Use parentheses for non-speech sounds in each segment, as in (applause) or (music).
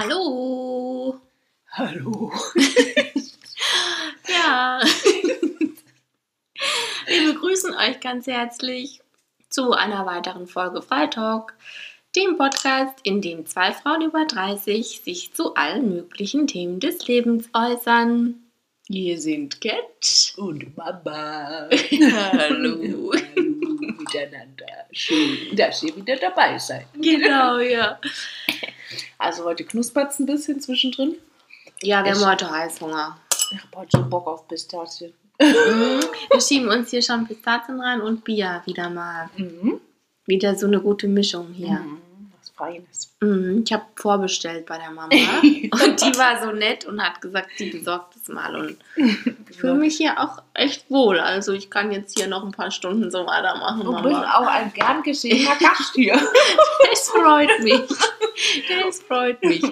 Hallo. Hallo. (laughs) Ja. Wir begrüßen euch ganz herzlich zu einer weiteren Folge Freitalk, dem Podcast, in dem zwei Frauen über 30 sich zu allen möglichen Themen des Lebens äußern. Wir sind Cat. Und Mama. Hallo. Hallo miteinander. Schön, dass ihr wieder dabei seid. Genau, ja. Also heute knuspert es ein bisschen zwischendrin. Ja, wir Ich- haben heute Heißhunger. Ich habe heute schon Bock auf Pistazien. Mhm. Wir schieben uns hier schon Pistazien rein und Bier wieder mal. Mhm. Wieder so eine gute Mischung hier. Mhm. Feines. Mhm, Ich habe vorbestellt bei der Mama (laughs) und die war so nett und hat gesagt, die besorgt es mal und ich fühle mich hier auch echt wohl. Also ich kann jetzt hier noch ein paar Stunden so weitermachen. Du bist auch ein gern gesehener (laughs) Gast hier. Das freut mich. Das freut mich.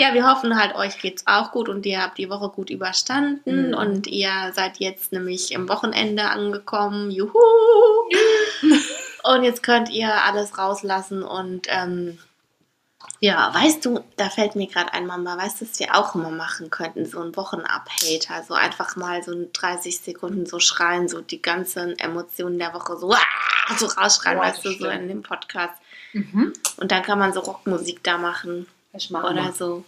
Ja, wir hoffen halt, euch geht's auch gut und ihr habt die Woche gut überstanden Mhm. und ihr seid jetzt nämlich im Wochenende angekommen. Juhu! (laughs) Und jetzt könnt ihr alles rauslassen und ähm, ja, weißt du, da fällt mir gerade ein, Mama, weißt du, was wir auch immer machen könnten? So ein Wochenabhater, so einfach mal so in 30 Sekunden so schreien, so die ganzen Emotionen der Woche so, ah, so rausschreien, weißt du, so stimmt. in dem Podcast. Mhm. Und dann kann man so Rockmusik da machen oder wir. so.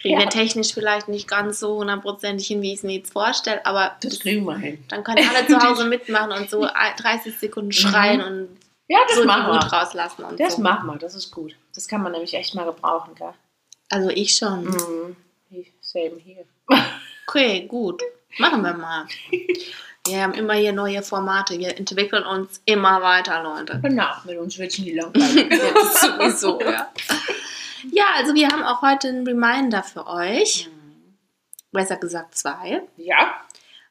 Kriegen Ja. wir technisch vielleicht nicht ganz so hundertprozentig hin, wie ich es mir jetzt vorstelle, aber Das kriegen wir hin. dann können alle zu Hause (laughs) mitmachen und so (laughs) 30 Sekunden schreien und Ja, das so machen wir. rauslassen und Das so. machen wir, das ist gut. Das kann man nämlich echt mal gebrauchen, gell? Also ich schon. Mhm. Same hier. (laughs) Okay, gut. Machen wir mal. Wir haben immer hier neue Formate. Wir entwickeln uns immer weiter, Leute. Genau, mit uns wird es nie langweilig. Ist (laughs) sowieso, ja. Ja, also wir haben auch heute einen Reminder für euch. Besser gesagt zwei. ja,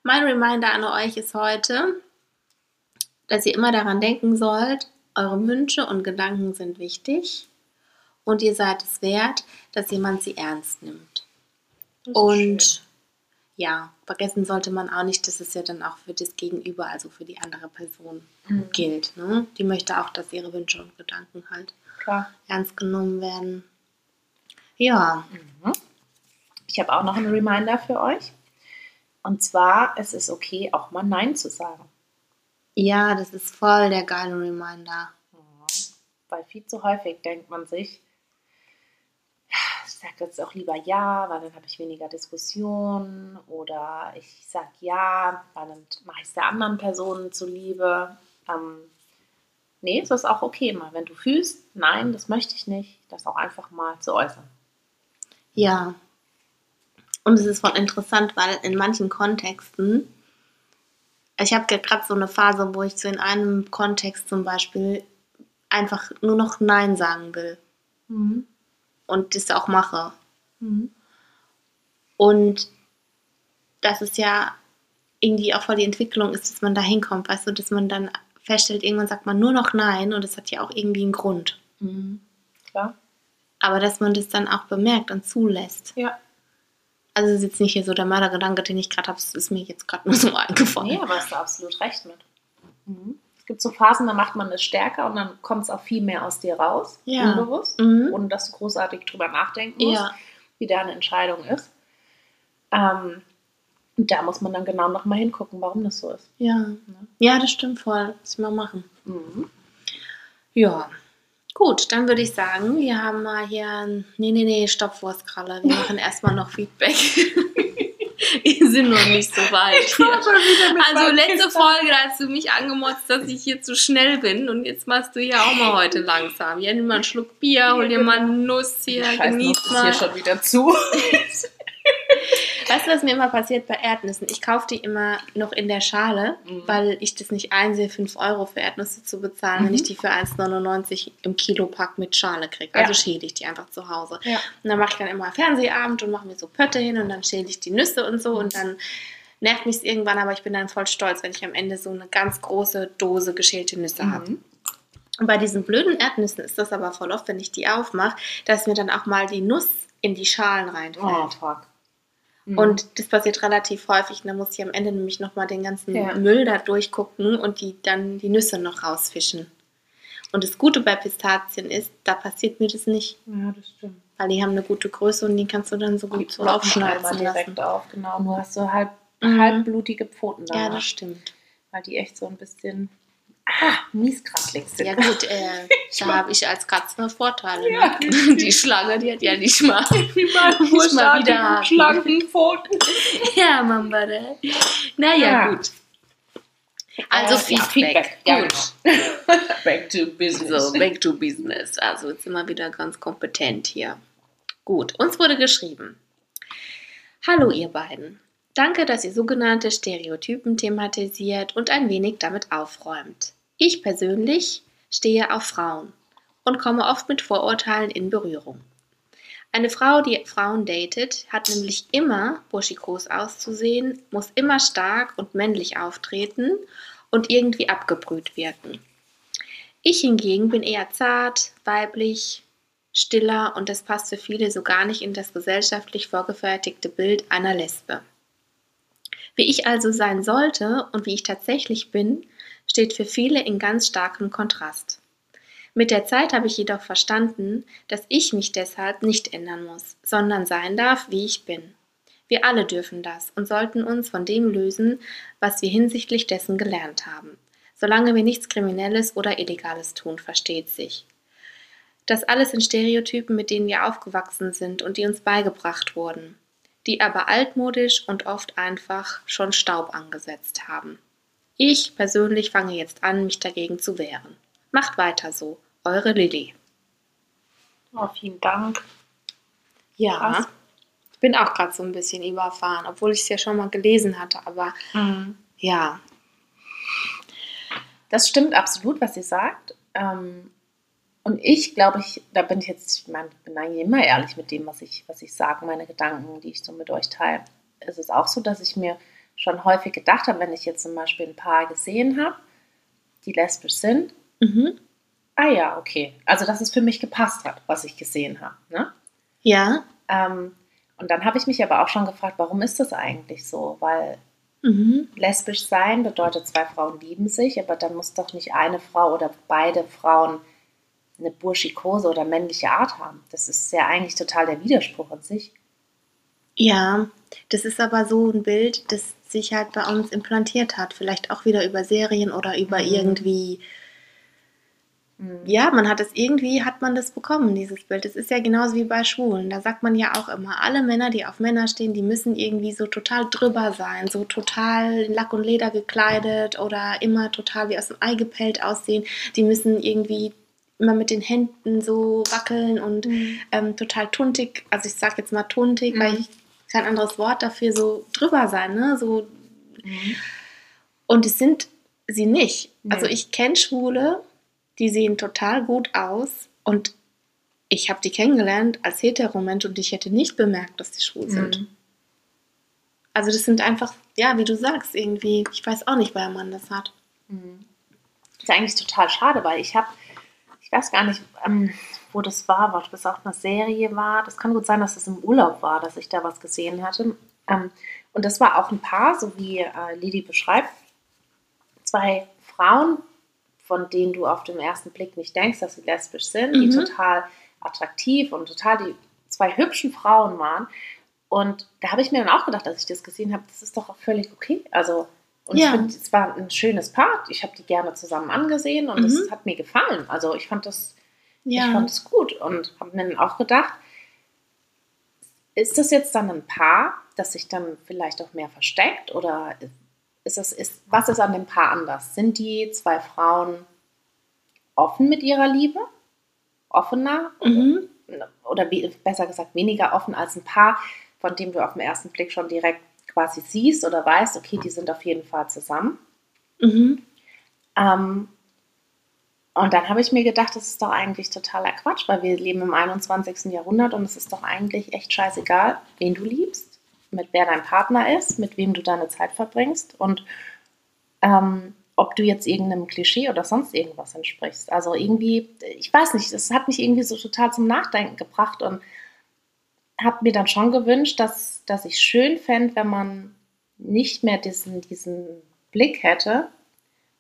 Mein Reminder an euch ist heute, dass ihr immer daran denken sollt, eure Wünsche und Gedanken sind wichtig und ihr seid es wert, dass jemand sie ernst nimmt. Und schön. ja, vergessen sollte man auch nicht, dass es ja dann auch für das Gegenüber, also für die andere Person Mhm. gilt. Ne? Die möchte auch, dass ihre Wünsche und Gedanken halt Klar. ernst genommen werden. Ja, Mhm. Ich habe auch noch einen Reminder für euch. Und zwar, es ist okay, auch mal Nein zu sagen. Ja, das ist voll der geile Reminder. Weil viel zu häufig denkt man sich, "Ja, ich sage jetzt auch lieber Ja, weil dann habe ich weniger Diskussion. Oder ich sage Ja, weil dann mache ich es der anderen Person zuliebe. Ähm, nee, es ist auch okay mal. Wenn du fühlst, nein, das möchte ich nicht, das auch einfach mal zu äußern. Ja. Und es ist voll interessant, weil in manchen Kontexten, ich habe gerade so eine Phase, wo ich so in einem Kontext zum Beispiel einfach nur noch Nein sagen will und das auch mache. Und dass es ja irgendwie auch voll die Entwicklung ist, dass man da hinkommt, weißt du, dass man dann feststellt, irgendwann sagt man nur noch Nein und das hat ja auch irgendwie einen Grund. Klar? Aber dass man das dann auch bemerkt und zulässt. Ja. Also es ist jetzt nicht hier so der Mördergedanke, den ich gerade habe, es ist mir jetzt gerade nur so eingefallen. Nee, aber hast du absolut recht mit. Es gibt so Phasen, da macht man es stärker und dann kommt es auch viel mehr aus dir raus, Ja. unbewusst, Mhm. ohne dass du großartig drüber nachdenken musst, Ja, wie deine Entscheidung ist. Ähm, und da muss man dann genau nochmal hingucken, warum das so ist. ja. Ja, das stimmt voll. Muss ich mal machen. Ja. Gut, dann würde ich sagen, wir haben mal hier ein. Nee, nee, nee, stopp, Wurstkralle. Wir machen erstmal noch Feedback. (laughs) wir sind noch nicht so weit. Also letzte Folge, da hast du mich angemotzt, dass ich hier zu schnell bin und jetzt machst du hier auch mal heute langsam. Hier nimm mal einen Schluck Bier, hol dir mal eine Nuss hier, Scheiß genieß Nuss ist mal. hier schon wieder zu. (laughs) Weißt du, was mir immer passiert bei Erdnüssen? Ich kaufe die immer noch in der Schale, Mhm. weil ich das nicht einsehe, 5 Euro für Erdnüsse zu bezahlen, wenn Mhm. ich die für 1,99 im Kilopack mit Schale kriege. Also Ja. schäle ich die einfach zu Hause. Ja. Und dann mache ich dann immer Fernsehabend und mache mir so Pötte hin und dann schäle ich die Nüsse und so und dann nervt mich irgendwann, aber ich bin dann voll stolz, wenn ich am Ende so eine ganz große Dose geschälte Nüsse habe. Mhm. Und bei diesen blöden Erdnüssen ist das aber voll oft, wenn ich die aufmache, dass mir dann auch mal die Nuss in die Schalen reinfällt. Oh, fuck. Mhm. Und das passiert relativ häufig. Und dann muss ich am Ende nämlich nochmal den ganzen Ja. Müll da durchgucken und die, dann die Nüsse noch rausfischen. Und das Gute bei Pistazien ist, da passiert mir das nicht. Ja, das stimmt. Weil die haben eine gute Größe und die kannst du dann so gut so aufschneiden direkt auf, genau. Nur hast du halb, mhm. halbblutige Pfoten da. Ja, das stimmt. Weil die echt so ein bisschen ah, mieskratzlig sind. Ja gut, äh, (laughs) da habe ich als Katze Vorteile. Ja, ne? Die (laughs) Schlange, die hat ja nicht mal, Wie nicht mal (laughs) wieder schlanken Pfoten. ja, Mamba. Ne? Naja, ja. gut. Also äh, Feedback. Ja, Feedback. Gut. Genau. back to business. So, back to business. Also jetzt sind wir wieder ganz kompetent hier. Gut, uns wurde geschrieben. Hallo ihr beiden. Danke, dass ihr sogenannte Stereotypen thematisiert und ein wenig damit aufräumt. Ich persönlich stehe auf Frauen und komme oft mit Vorurteilen in Berührung. Eine Frau, die Frauen datet, hat nämlich immer burschikos auszusehen, muss immer stark und männlich auftreten und irgendwie abgebrüht wirken. Ich hingegen bin eher zart, weiblich, stiller und das passt für viele so gar nicht in das gesellschaftlich vorgefertigte Bild einer Lesbe. Wie ich also sein sollte und wie ich tatsächlich bin, steht für viele in ganz starkem Kontrast. Mit der Zeit habe ich jedoch verstanden, dass ich mich deshalb nicht ändern muss, sondern sein darf, wie ich bin. Wir alle dürfen das und sollten uns von dem lösen, was wir hinsichtlich dessen gelernt haben. Solange wir nichts Kriminelles oder Illegales tun, versteht sich. Das alles sind Stereotypen, mit denen wir aufgewachsen sind und die uns beigebracht wurden, die aber altmodisch und oft einfach schon Staub angesetzt haben. Ich persönlich fange jetzt an, mich dagegen zu wehren. Macht weiter so. Eure Lilly. Oh, vielen Dank. Ja. Krass. Ich bin auch gerade so ein bisschen überfahren, obwohl ich es ja schon mal gelesen hatte, aber mhm. ja. Das stimmt absolut, was sie sagt. Ähm, und ich glaube, ich, da bin ich jetzt, ich meine, bin eigentlich immer ehrlich mit dem, was ich, was ich sage, meine Gedanken, die ich so mit euch teile. Es ist auch so, dass ich mir schon häufig gedacht habe, wenn ich jetzt zum Beispiel ein Paar gesehen habe, die lesbisch sind. Mhm. Ah ja, okay. Also, dass es für mich gepasst hat, was ich gesehen habe. Ne? Ja. Ähm, und dann habe ich mich aber auch schon gefragt, warum ist das eigentlich so? Weil mhm. lesbisch sein bedeutet, zwei Frauen lieben sich, aber dann muss doch nicht eine Frau oder beide Frauen eine burschikose oder männliche Art haben. Das ist ja eigentlich total der Widerspruch an sich. Ja, das ist aber so ein Bild, das sich halt bei uns implantiert hat. Vielleicht auch wieder über Serien oder über mhm. irgendwie. Mhm. Ja, man hat es irgendwie, hat man das bekommen, dieses Bild. Das ist ja genauso wie bei Schwulen. Da sagt man ja auch immer, alle Männer, die auf Männer stehen, die müssen irgendwie so total drüber sein, so total Lack und Leder gekleidet oder immer total wie aus dem Ei gepellt aussehen. Die müssen irgendwie immer mit den Händen so wackeln und mhm. ähm, total tuntig, also ich sag jetzt mal tuntig, mhm. weil ich kein anderes Wort dafür, so drüber sein, ne? So. Mhm. Und es sind sie nicht. Nee. Also ich kenne Schwule, die sehen total gut aus und ich habe die kennengelernt als Heteromensch und ich hätte nicht bemerkt, dass die schwul sind. Mhm. Also das sind einfach, ja, wie du sagst, irgendwie, ich weiß auch nicht, woher man das hat. Mhm. Das ist eigentlich total schade, weil ich habe ich weiß gar nicht, ähm, wo das war, ob das auch eine Serie war. Das kann gut sein, dass es im Urlaub war, dass ich da was gesehen hatte. Ähm, und das war auch ein Paar, so wie äh, Lili beschreibt. Zwei Frauen, von denen du auf den ersten Blick nicht denkst, dass sie lesbisch sind, mhm. die total attraktiv und total die zwei hübschen Frauen waren. Und da habe ich mir dann auch gedacht, als ich das gesehen habe, das ist doch auch völlig okay. Also und ja. ich finde, es war ein schönes Part. Ich habe die gerne zusammen angesehen und es mhm. hat mir gefallen. Also ich fand das, ja. ich fand es gut und habe mir dann auch gedacht, ist das jetzt dann ein Paar, das sich dann vielleicht auch mehr versteckt oder ist das, ist, was ist an dem Paar anders? Sind die zwei Frauen offen mit ihrer Liebe? Offener? Mhm. Oder, oder besser gesagt, weniger offen als ein Paar, von dem du auf den ersten Blick schon direkt quasi siehst oder weißt, okay, die sind auf jeden Fall zusammen. Mhm. Ähm, und dann habe ich mir gedacht, das ist doch eigentlich totaler Quatsch, weil wir leben im 21. Jahrhundert und es ist doch eigentlich echt scheißegal, wen du liebst, mit wer dein Partner ist, mit wem du deine Zeit verbringst und ähm, ob du jetzt irgendeinem Klischee oder sonst irgendwas entsprichst. Also irgendwie, ich weiß nicht, das hat mich irgendwie so total zum Nachdenken gebracht und habe mir dann schon gewünscht, dass, dass ich schön fände, wenn man nicht mehr diesen, diesen Blick hätte,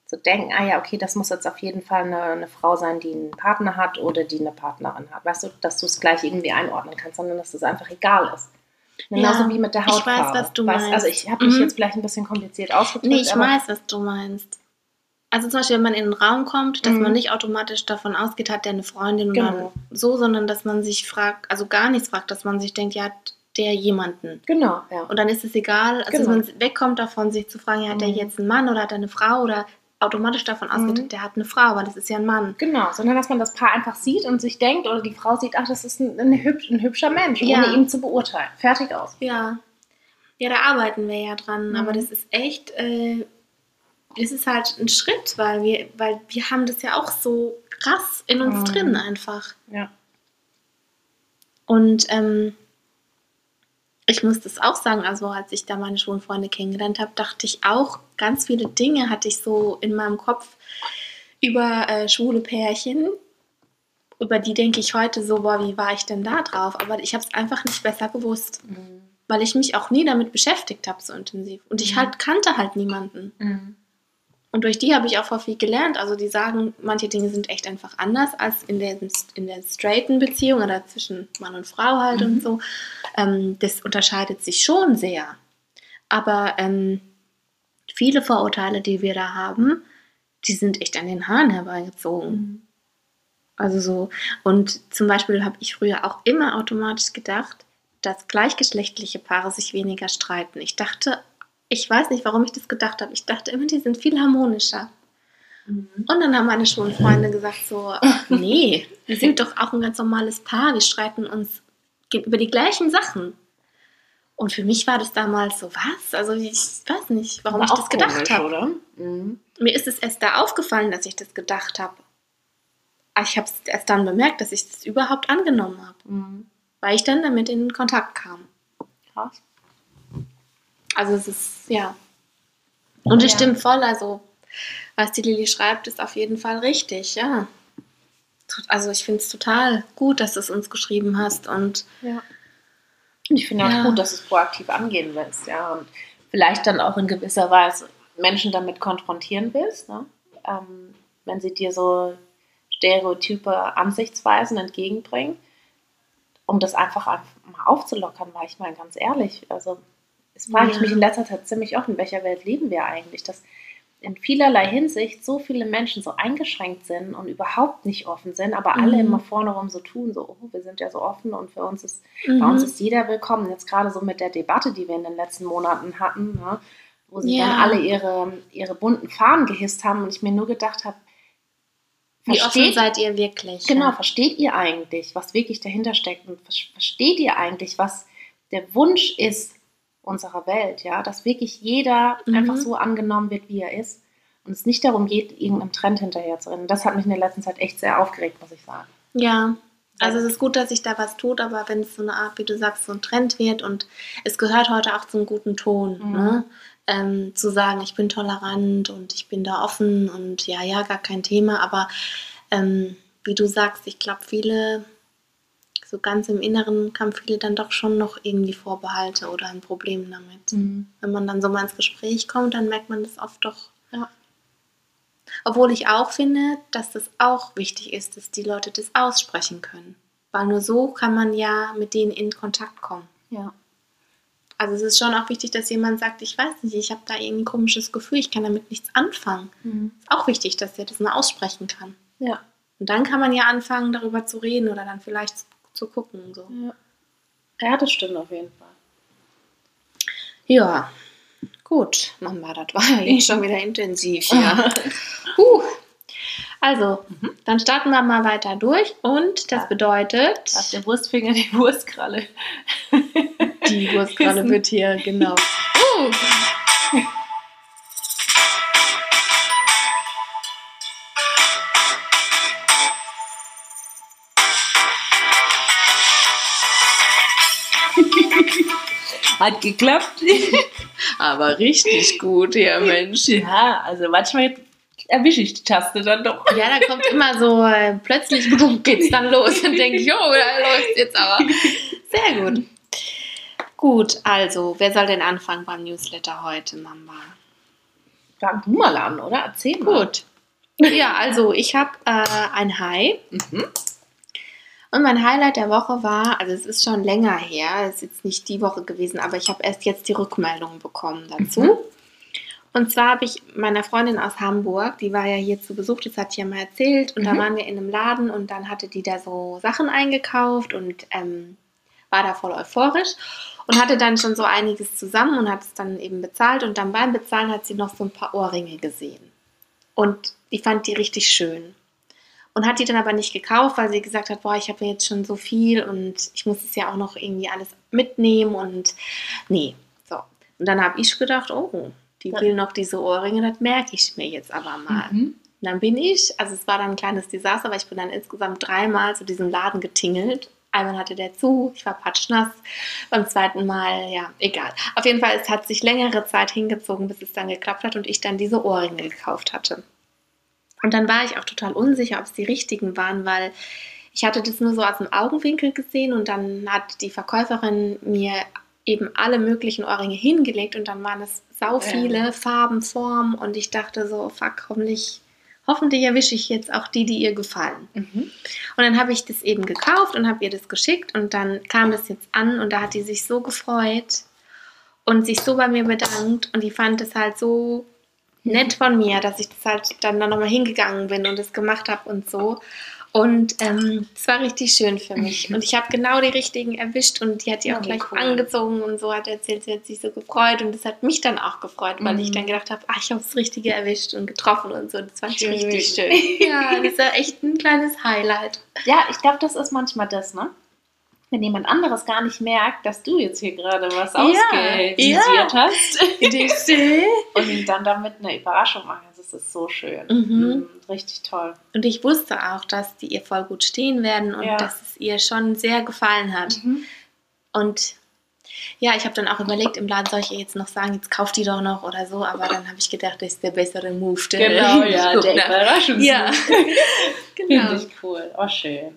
zu denken, ah ja, okay, das muss jetzt auf jeden Fall eine, eine Frau sein, die einen Partner hat oder die eine Partnerin hat. Weißt du, dass du es gleich irgendwie einordnen kannst, sondern dass es einfach egal ist. Genauso Ja, wie mit der Hautfarbe. ich weiß, was du Weißt- meinst. Also ich habe mich Mhm. jetzt vielleicht ein bisschen kompliziert ausgedrückt. Nee, ich weiß, was du meinst. Also zum Beispiel, wenn man in einen Raum kommt, dass Mhm. man nicht automatisch davon ausgeht, hat der eine Freundin Genau. oder so, sondern dass man sich fragt, also gar nichts fragt, dass man sich denkt, ja, hat der jemanden. Genau, ja. Und dann ist es egal, also Genau. dass man wegkommt davon, sich zu fragen, ja, hat der Mhm. jetzt einen Mann oder hat er eine Frau oder automatisch davon ausgeht, Mhm. der hat eine Frau, weil das ist ja ein Mann. Genau, sondern dass man das Paar einfach sieht und sich denkt, oder die Frau sieht, ach, das ist ein, ein, hübsch, ein hübscher Mensch, Ja. ohne ihn zu beurteilen. Fertig aus. Ja. Ja, da arbeiten wir ja dran, Mhm. aber das ist echt, äh, ist halt ein Schritt, weil wir, weil wir haben das ja auch so krass in uns Mhm. drin einfach. Ja. Und ähm, ich muss das auch sagen, also als ich da meine schwulen Freunde kennengelernt habe, dachte ich auch, ganz viele Dinge hatte ich so in meinem Kopf über äh, schwule Pärchen. Über die denke ich heute so, boah, wie war ich denn da drauf? Aber ich habe es einfach nicht besser gewusst, weil ich mich auch nie damit beschäftigt habe so intensiv. Und ich Mhm. halt kannte halt niemanden. Mhm. Und durch die habe ich auch voll viel gelernt. Also die sagen, manche Dinge sind echt einfach anders als in der, in der straighten Beziehung oder zwischen Mann und Frau halt Mhm. und so. Ähm, das unterscheidet sich schon sehr. Aber ähm, viele Vorurteile, die wir da haben, die sind echt an den Haaren herbeigezogen. Mhm. Also so, und zum Beispiel habe ich früher auch immer automatisch gedacht, dass gleichgeschlechtliche Paare sich weniger streiten. Ich dachte, ich weiß nicht, warum ich das gedacht habe. Ich dachte immer, die sind viel harmonischer. Mhm. Und dann haben meine schwulen Freunde gesagt so, (laughs) ach, nee, wir sind doch auch ein ganz normales Paar, wir streiten uns über die gleichen Sachen. Und für mich war das damals so, was? Also ich weiß nicht, warum Aber ich das gedacht habe. Mhm. Mir ist es erst da aufgefallen, dass ich das gedacht habe. Aber ich habe es erst dann bemerkt, dass ich das überhaupt angenommen habe, Mhm. weil ich dann damit in Kontakt kam. Krass. Also es ist, ja. Und es Ja. stimmt voll, also was die Lilly schreibt, ist auf jeden Fall richtig, ja. Also ich finde es total gut, dass du es uns geschrieben hast und Ja. Und ich finde Ja. auch gut, dass du es proaktiv angehen willst, ja. Und vielleicht dann auch in gewisser Weise Menschen damit konfrontieren willst, ne? ähm, wenn sie dir so stereotype Ansichtsweisen entgegenbringen, um das einfach mal aufzulockern, weil ich meine, ganz ehrlich, also das frage ich Ja. mich in letzter Zeit ziemlich oft, in welcher Welt leben wir eigentlich, dass in vielerlei Hinsicht so viele Menschen so eingeschränkt sind und überhaupt nicht offen sind, aber alle Mhm. immer vorne rum so tun, so, oh, wir sind ja so offen und für uns ist bei Mhm. uns ist jeder willkommen. Jetzt gerade so mit der Debatte, die wir in den letzten Monaten hatten, ne, wo sie Ja. dann alle ihre, ihre bunten Fahnen gehisst haben und ich mir nur gedacht habe, wie offen versteht, seid ihr wirklich? genau, Ja. versteht ihr eigentlich, was wirklich dahinter steckt und ver- versteht ihr eigentlich, was der Wunsch ist unserer Welt, ja, dass wirklich jeder Mhm. einfach so angenommen wird, wie er ist und es nicht darum geht, irgendeinem Trend hinterher zu rennen. Das hat mich in der letzten Zeit echt sehr aufgeregt, muss ich sagen. Ja, also es ist gut, dass sich da was tut, aber wenn es so eine Art, wie du sagst, so ein Trend wird und es gehört heute auch zum guten Ton, Mhm. ne? ähm, zu sagen, ich bin tolerant und ich bin da offen und ja, ja, gar kein Thema, aber ähm, wie du sagst, ich glaube, viele, so ganz im Inneren, haben viele dann doch schon noch irgendwie Vorbehalte oder ein Problem damit. Wenn man dann so mal ins Gespräch kommt, dann merkt man das oft doch. Ja. Obwohl ich auch finde, dass das auch wichtig ist, dass die Leute das aussprechen können. Weil nur so kann man ja mit denen in Kontakt kommen. Ja. Also es ist schon auch wichtig, dass jemand sagt, ich weiß nicht, ich habe da irgendwie ein komisches Gefühl, ich kann damit nichts anfangen. Ist auch wichtig, dass der das mal aussprechen kann. Ja. Und dann kann man ja anfangen, darüber zu reden oder dann vielleicht zu gucken. So. Ja. ja, das stimmt auf jeden Fall. Ja, gut, Mama, das (laughs) war ja schon wieder intensiv hier. (laughs) Puh. Also, dann starten wir mal weiter durch und das Ja. bedeutet, Auf der Wurstfinger die Wurstkralle. die Wurstkralle (laughs) wird hier, genau. Uh. Hat geklappt. (laughs) Aber richtig gut hier, Mensch. ja, also manchmal erwische ich die Taste dann doch. Ja, da kommt immer so äh, plötzlich blum, geht's dann los und denke ich, oh, da läuft jetzt aber. Sehr gut. Gut, also, wer soll denn anfangen beim Newsletter heute, Mama? fang du mal an, oder? Erzähl mal. Gut. Ja, also ich habe äh, ein Hai. Mhm. Und mein Highlight der Woche war, also es ist schon länger her, es ist jetzt nicht die Woche gewesen, aber ich habe erst jetzt die Rückmeldung bekommen dazu. Mhm. Und zwar habe ich meiner Freundin aus Hamburg, die war ja hier zu Besuch, das hat sie ja mal erzählt, und da Mhm. waren wir in einem Laden und dann hatte die da so Sachen eingekauft und ähm, war da voll euphorisch und hatte dann schon so einiges zusammen und hat es dann eben bezahlt und dann beim Bezahlen hat sie noch so ein paar Ohrringe gesehen. Und die fand die richtig schön. Und hat die dann aber nicht gekauft, weil sie gesagt hat, boah, ich habe jetzt schon so viel und ich muss es ja auch noch irgendwie alles mitnehmen und nee. So. Und dann habe ich gedacht, oh, die Ja. will noch diese Ohrringe, das merke ich mir jetzt aber mal. Mhm. Und dann bin ich, also es war dann ein kleines Desaster, aber ich bin dann insgesamt dreimal zu diesem Laden getingelt. Einmal hatte der zu, ich war patschnass. Beim zweiten Mal, ja, egal. Auf jeden Fall, es hat sich längere Zeit hingezogen, bis es dann geklappt hat und ich dann diese Ohrringe gekauft hatte. Und dann war ich auch total unsicher, ob es die richtigen waren, weil ich hatte das nur so aus dem Augenwinkel gesehen und dann hat die Verkäuferin mir eben alle möglichen Ohrringe hingelegt und dann waren es sau viele Farben, Formen und ich dachte so, fuck, hoffentlich, hoffentlich erwische ich jetzt auch die, die ihr gefallen. Mhm. Und dann habe ich das eben gekauft und habe ihr das geschickt und dann kam das jetzt an und da hat die sich so gefreut und sich so bei mir bedankt und die fand es halt so nett von mir, dass ich das halt dann, dann nochmal hingegangen bin und es gemacht habe und so. Und ähm, es war richtig schön für mich. (laughs) Und ich habe genau die richtigen erwischt und die hat die auch Oh, gleich cool. angezogen und so hat erzählt, sie hat sich so gefreut und das hat mich dann auch gefreut, weil Mhm. ich dann gedacht habe, ach, ich habe das Richtige erwischt und getroffen und so. Das fand Schön. ich richtig schön. Ja, das war echt ein kleines Highlight. Ja, ich glaube, das ist manchmal das, ne? Wenn jemand anderes gar nicht merkt, dass du jetzt hier gerade was Ja, ausgevisiert ja. hast und ihm dann damit eine Überraschung machen. Das ist so schön. Mhm. Mhm, Richtig toll. Und ich wusste auch, dass die ihr voll gut stehen werden und Ja. dass es ihr schon sehr gefallen hat. Mhm. Und ja, ich habe dann auch überlegt, im Laden soll ich ihr jetzt noch sagen, jetzt kauft die doch noch oder so, aber dann habe ich gedacht, das ist der bessere Move. Genau, ja, Guck der nach. Überraschungsmove. Ja, (laughs) genau. Finde ich cool. Oh, schön.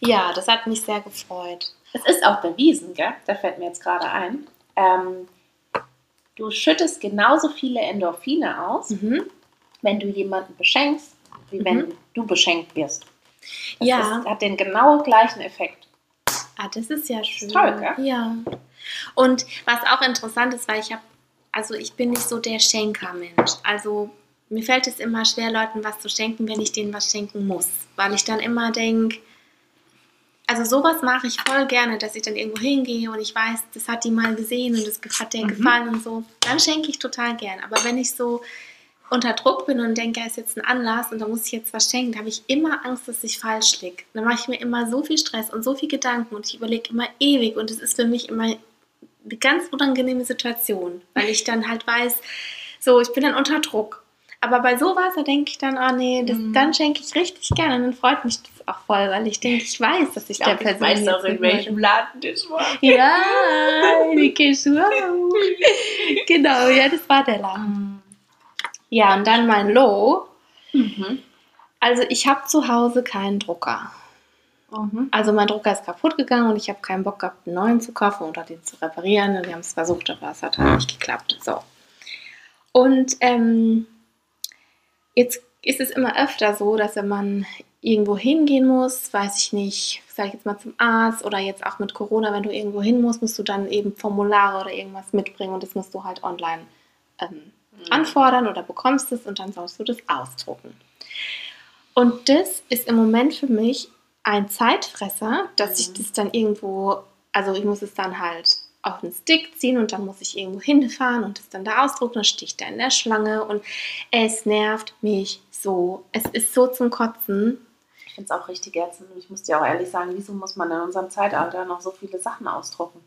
Ja, das hat mich sehr gefreut. Es ist auch bewiesen, gell? Da fällt mir jetzt gerade ein. Ähm, du schüttest genauso viele Endorphine aus, Mhm. wenn du jemanden beschenkst, wie wenn Mhm. du beschenkt wirst. Das Ja. ist, hat den genau gleichen Effekt. Ah, das ist ja schön. toll, gell? Ja. Und was auch interessant ist, weil ich habe, also ich bin nicht so der Schenkermensch. Also mir fällt es immer schwer, Leuten was zu schenken, wenn ich denen was schenken muss. Weil ich dann immer denke, also sowas mache ich voll gerne, dass ich dann irgendwo hingehe und ich weiß, das hat die mal gesehen und das hat der Mhm. gefallen und so. Dann schenke ich total gern. Aber wenn ich so unter Druck bin und denke, es ist jetzt ein Anlass und da muss ich jetzt was schenken, da habe ich immer Angst, dass ich falsch liege. Dann mache ich mir immer so viel Stress und so viel Gedanken und ich überlege immer ewig und es ist für mich immer eine ganz unangenehme Situation, weil ich dann halt weiß, so, ich bin dann unter Druck. Aber bei sowas, da denke ich dann, oh nee, das, Mhm. dann schenke ich richtig gerne und dann freut mich das auch voll, weil ich denke, ich weiß, dass ich, Ich der glaube, ich Person weiß auch, in welchem Laden das war. Ja, (laughs) die Kesur. (laughs) genau, ja, das war der Laden. Ja, und dann mein Low. Mhm. Also ich habe zu Hause keinen Drucker. Mhm. Also mein Drucker ist kaputt gegangen und ich habe keinen Bock gehabt, einen neuen zu kaufen oder den zu reparieren. Und wir haben es versucht, aber es hat halt nicht geklappt. So. Und ähm, jetzt ist es immer öfter so, dass wenn man irgendwo hingehen muss, weiß ich nicht, sag ich jetzt mal zum Arzt oder jetzt auch mit Corona, wenn du irgendwo hin musst, musst du dann eben Formulare oder irgendwas mitbringen und das musst du halt online ähm, anfordern oder bekommst es und dann sollst du das ausdrucken. Und das ist im Moment für mich ein Zeitfresser, dass ich Mhm. das dann irgendwo, also ich muss es dann halt auf den Stick ziehen und dann muss ich irgendwo hinfahren und das dann da ausdrucken, dann stehe ich da in der Schlange und es nervt mich so. Es ist so zum Kotzen. Ich finde es auch richtig ätzend. Und Ich muss dir auch ehrlich sagen, wieso muss man in unserem Zeitalter noch so viele Sachen ausdrucken?